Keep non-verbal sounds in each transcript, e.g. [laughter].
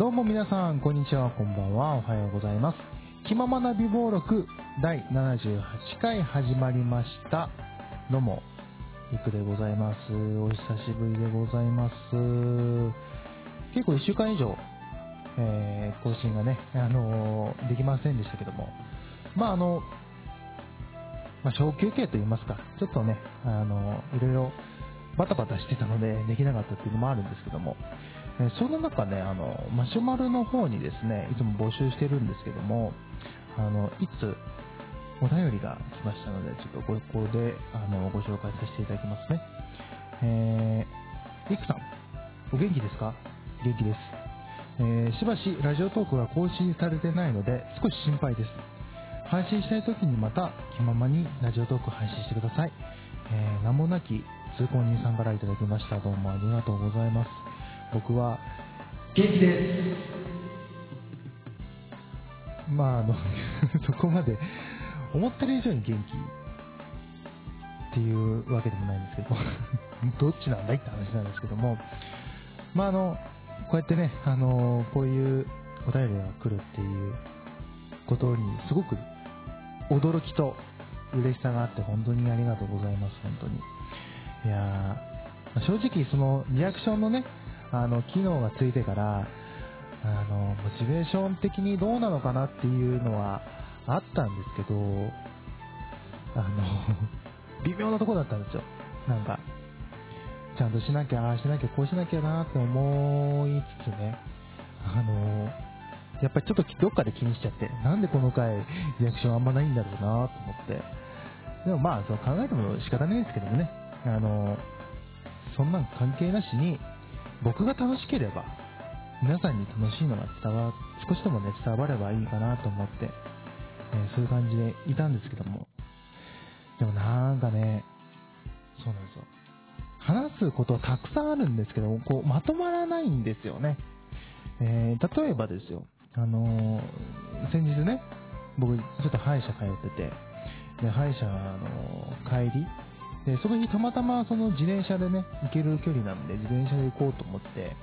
どうも皆さん、こんにちは、こんばんは、おはようございます。気ままな美貌録第78回始まりました。どうも、いくでございます。お久しぶりでございます。結構1週間以上、えー更新がね、あのーできませんでしたけども、まああの、まあ、小休憩と言いますか、ちょっとね、あのいろいろバタバタしてたのでできなかったっていうのもあるんですけども、えーそんな中ね、あの、マシュマロの方にですね、いつも募集してるんですけども、あの、いつお便りが来ましたので、ちょっとここで、あの、ご紹介させていただきますね。えー、いくさん、お元気ですか？元気です。えーしばしラジオトークが更新されてないので、少し心配です。配信したい時にまた気ままにラジオトーク配信してください。えー名もなき通行人さんからいただきました。どうもありがとうございます。僕は元気です。まあ、あの、[laughs] そこまで思ってる以上に元気っていうわけでもないんですけど、[laughs] どっちなんだいって話なんですけども、まああの、こうやってね、あの、こういうお便りが来るっていうことにすごく驚きと嬉しさがあって本当にありがとうございます、本当に。いやー正直そのリアクションのね、あの、機能がついてから、あの、モチベーション的にどうなのかなっていうのはあったんですけど、あの、[laughs] 微妙なとこだったんですよ。なんか、ちゃんとしなきゃ、ああしなきゃ、こうしなきゃなって思いつつね、あの、やっぱりちょっとどっかで気にしちゃって、なんでこの回、リアクションあんまないんだろうなと思って。でもまあ、そう考えても仕方ないですけどもね、あの、そんなん関係なしに、僕が楽しければ、皆さんに楽しいのが伝わ、少しでもね、伝わればいいかなと思って、えーそういう感じでいたんですけども。でもなんかね、そうなんですよ。話すことたくさんあるんですけど、こう、まとまらないんですよね。えー例えばですよ、あのー先日ね、僕、ちょっと歯医者通ってて、で、歯医者の帰り、で、その日たまたまその自転車でね、行ける距離なんで、自転車で行こうと思って、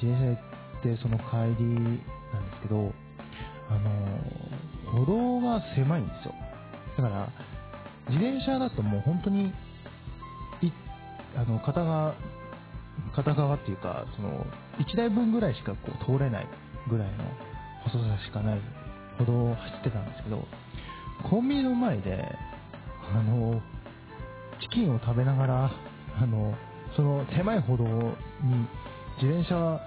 自転車で行って、その帰りなんですけど、あの歩道が狭いんですよ。だから、自転車だともう本当に、いあの、片側、片側っていうか、その、1台分ぐらいしかこう通れないぐらいの細さしかない歩道を走ってたんですけど、コンビニの前で、あの、チキンを食べながら、あの、その狭い歩道に自転車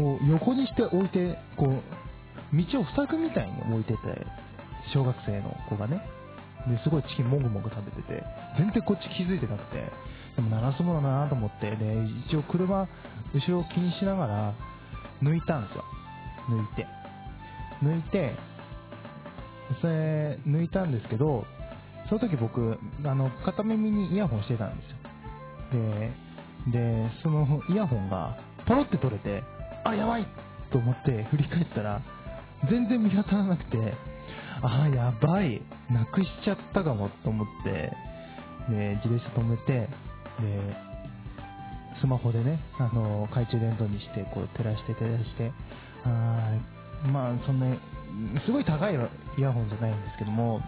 を横にして置いて、こう、道を塞ぐみたいに置いてて、小学生の子がね。ですごいチキンもぐもぐ食べてて、全然こっち気づいてなくて、でも鳴らすものだなと思って、で、一応車、後ろを気にしながら、抜いたんですよ。抜いて。抜いて、それ、抜いたんですけど、その時僕、あの、片耳にイヤホンしてたんですよ。で、で、そのイヤホンが、ポロって取れて、あ、やばいと思って振り返ったら、全然見当たらなくて、あ、やばい、なくしちゃったかもと思って、で、自転車止めて、で、スマホでね、あの、懐中電灯にして、こう、照らして照らして、あーまあ、そんな、すごい高いイヤホンじゃないんですけども、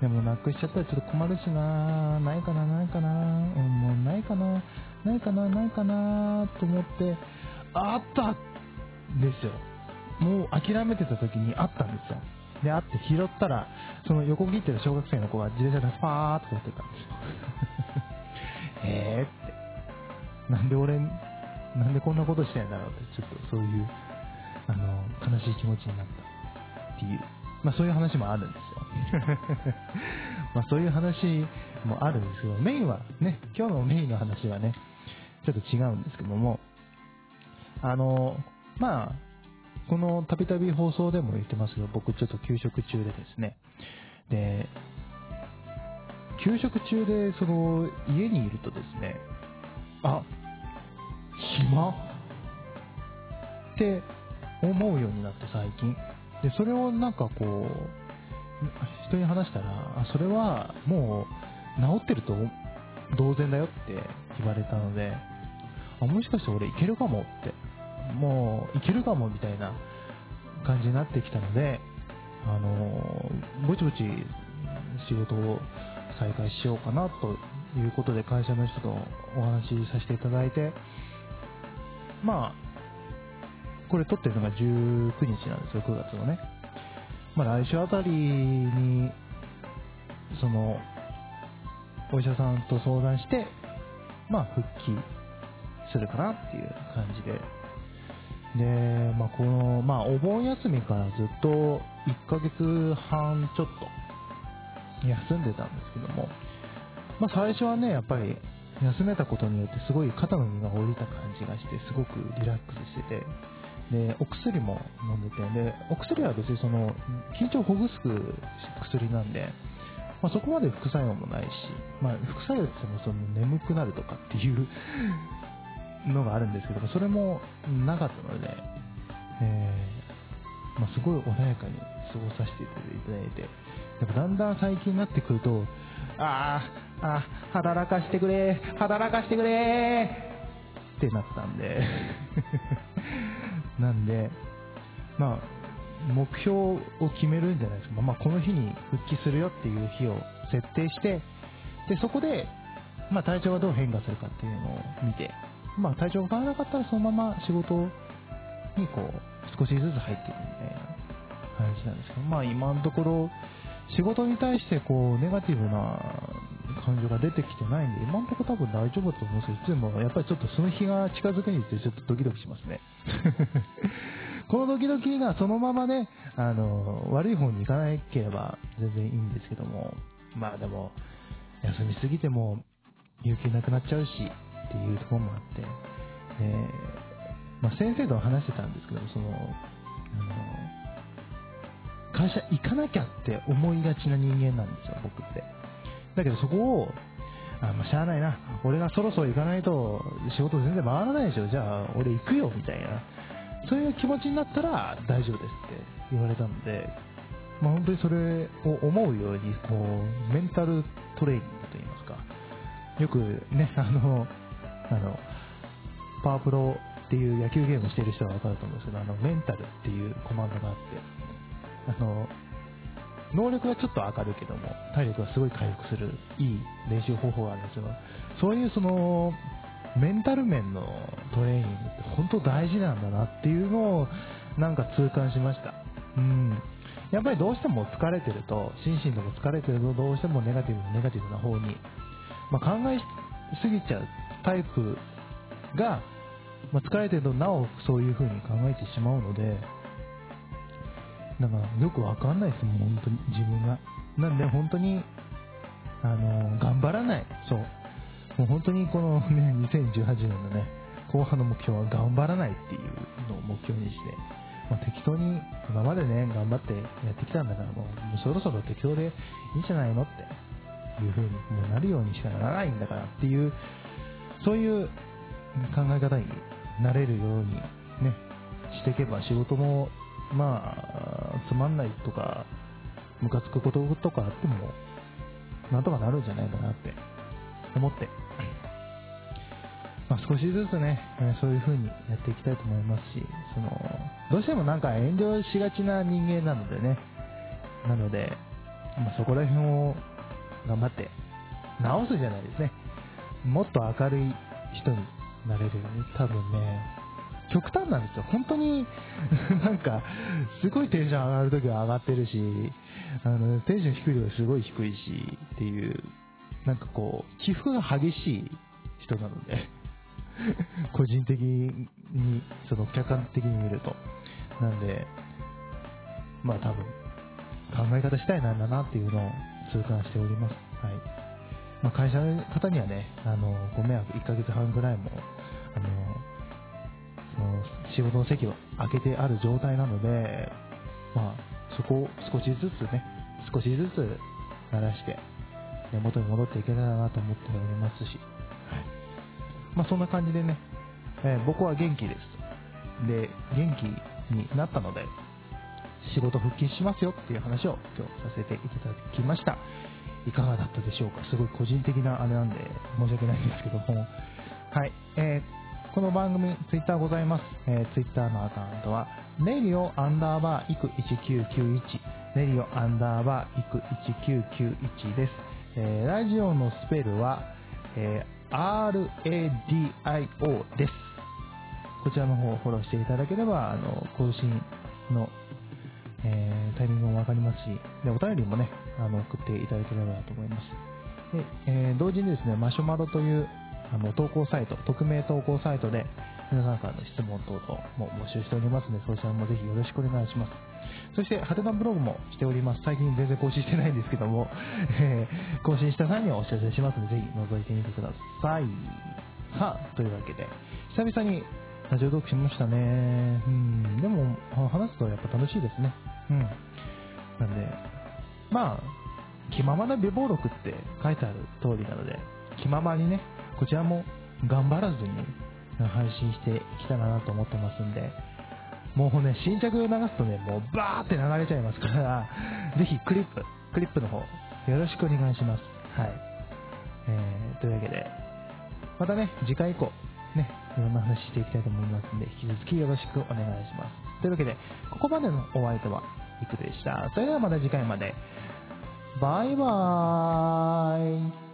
でもなくしちゃったらちょっと困るしなないかな、ないかな、うん、もうないかな、ないかな、ないかなと思って、あったですよ。もう諦めてた時にあったんですよ。で、あって拾ったら、その横切ってる小学生の子が自転車でスパーっとやってたんですよ。[laughs] えーって。なんで俺、なんでこんなことしてんだろうって、ちょっとそういう、あの、悲しい気持ちになったっていう、まあそういう話もあるんですよ。[laughs] まあそういう話もあるんですけど、メインはね、今日のメインの話はね、ちょっと違うんですけども、あの、まあ、このたびたび放送でも言ってますけど、僕ちょっと休職中でですね、で、休職中でその家にいるとですね、あ、暇？って思うようになって最近。で、それをなんかこう、人に話したら、あ、それはもう治ってると同然だよって言われたので、あ、もしかして俺いけるかもって、もういけるかもみたいな感じになってきたので、あのぼちぼち仕事を再開しようかなということで会社の人とお話しさせていただいて、まあ、これ撮ってるのが19日なんですよ、9月のね。まあ来週あたりに、その、お医者さんと相談して、まあ復帰するかなっていう感じで。で、まあこの、まあお盆休みからずっと1ヶ月半ちょっと休んでたんですけども、まあ最初はね、やっぱり休めたことによってすごい肩の荷が下りた感じがして、すごくリラックスしてて、で、お薬も飲んでて、で、お薬は別にその、緊張をほぐす薬なんで、まあ、そこまで副作用もないし、まあ、副作用って言ってもその眠くなるとかっていうのがあるんですけどそれもなかったので、えー、まあ、すごい穏やかに過ごさせていただいて、やっぱだんだん最近になってくると、ああ、あ働かしてくれ、働かしてくれってなったんで。なんで、まあ、目標を決めるんじゃないですか。まあ、この日に復帰するよっていう日を設定して、で、そこで、まあ、体調がどう変化するかっていうのを見て、まあ、体調が変わらなかったらそのまま仕事にこう、少しずつ入っていくみたいな感じなんですけど、まあ、今のところ、仕事に対してこう、ネガティブな感情が出てきてないんで、今のところ多分大丈夫だと思うんですけど、でもやっぱりちょっとその日が近づくにつれちょっとドキドキしますね。[laughs] このドキドキがそのままね、あの、悪い方に行かなければ全然いいんですけども、まあでも、休みすぎても勇気なくなっちゃうし、っていうところもあって、えまあ、先生と話してたんですけど、その、あの、会社行かなきゃって思いがちな人間なんですよ、僕って。だけどそこを、あ、まあ、しゃあないな。俺がそろそろ行かないと仕事全然回らないでしょ。じゃあ、俺行くよ、みたいな。そういう気持ちになったら大丈夫ですって言われたので、まあ、本当にそれを思うように、こう、メンタルトレーニングといいますか。よくね、あの、あの、パワープロっていう野球ゲームしてる人はわかると思うんですけど、あの、メンタルっていうコマンドがあって、あの、能力はちょっと上がるけども、体力がすごい回復する、いい練習方法があるんですよ。そういうその、メンタル面のトレーニングって本当大事なんだなっていうのをなんか痛感しました。うん。やっぱりどうしても疲れてると、心身でも疲れてるとどうしてもネガティブネガティブな方に、まあ、考えすぎちゃうタイプが、まあ、疲れてるとなおそういう風に考えてしまうので、なんかよくわかんないですもん、本当に自分が。なんで本当に、あの頑張らない。そう。もう本当にこの [laughs] ね、2018年のね、後半の目標は頑張らないっていうのを目標にして、まあ、適当に今までね、頑張ってやってきたんだからもう、そろそろ適当でいいんじゃないのっていう風にもうなるようにしかならないんだからっていう、そういう考え方になれるようにね、していけば仕事も、まあ、つまんないとか、ムカつくこととかあっても、なんとかなるんじゃないかなって思って、まあ、少しずつね、そういう風にやっていきたいと思いますし、その、どうしてもなんか遠慮しがちな人間なのでね、なので、まあ、そこら辺を頑張って直すじゃないですね。もっと明るい人になれるよね。多分ね、極端なんですよ。本当に、[laughs] なんか、すごいテンション上がるときは上がってるし、あの、テンション低いときはすごい低いし、っていう、なんかこう、起伏が激しい人なので、[laughs] 個人的に、その客観的に見ると。なんで、まあ多分、考え方したいなんだなっていうのを痛感しております。はい。まあ、会社の方にはね、あの、ご迷惑1ヶ月半ぐらいも、仕事の席を空けてある状態なので、まあ、そこを少しずつね、少しずつ鳴らして、ね、元に戻っていけたらなと思っておりますし、はい。まあ、そんな感じでね、えー、僕は元気です。で、元気になったので、仕事復帰しますよっていう話を今日させていただきました。いかがだったでしょうか？すごい個人的なあれなんで申し訳ないんですけども。はい。えこの番組、ツイッターございます。えー、ツイッターのアカウントは、ネリオアンダーバーイク1991、ネリオアンダーバーイク1991です。えー、ラジオのスペルは、えー、RADIO です。こちらの方をフォローしていただければ、あの、更新の、えー、タイミングもわかりますし、で、お便りもね、あの、送っていただければと思います。で、えー、同時にですね、マシュマロという、あの、投稿サイト、匿名投稿サイトで、皆さんからの質問等々も募集しておりますので、そちらもぜひよろしくお願いします。そして、ハテナブログもしております。最近全然更新してないんですけども、えー、更新した際にはお知らせしますので、ぜひ覗いてみてください。さあ、というわけで、久々にラジオトークしましたね。うん、でも、話すとやっぱ楽しいですね。うん。なんで、まあ、気ままな美貌録って書いてある通りなので、気ままにね、こちらも頑張らずに配信していきたいなと思ってますんで、もうね、新着を流すとね、もうバーって流れちゃいますから、[laughs] ぜひクリップ、クリップの方、よろしくお願いします。はい。えー、というわけで、またね、次回以降、ね、いろんな話していきたいと思いますんで、引き続きよろしくお願いします。というわけで、ここまでのお相手は、いくでした。それではまた次回まで。バイバーイ。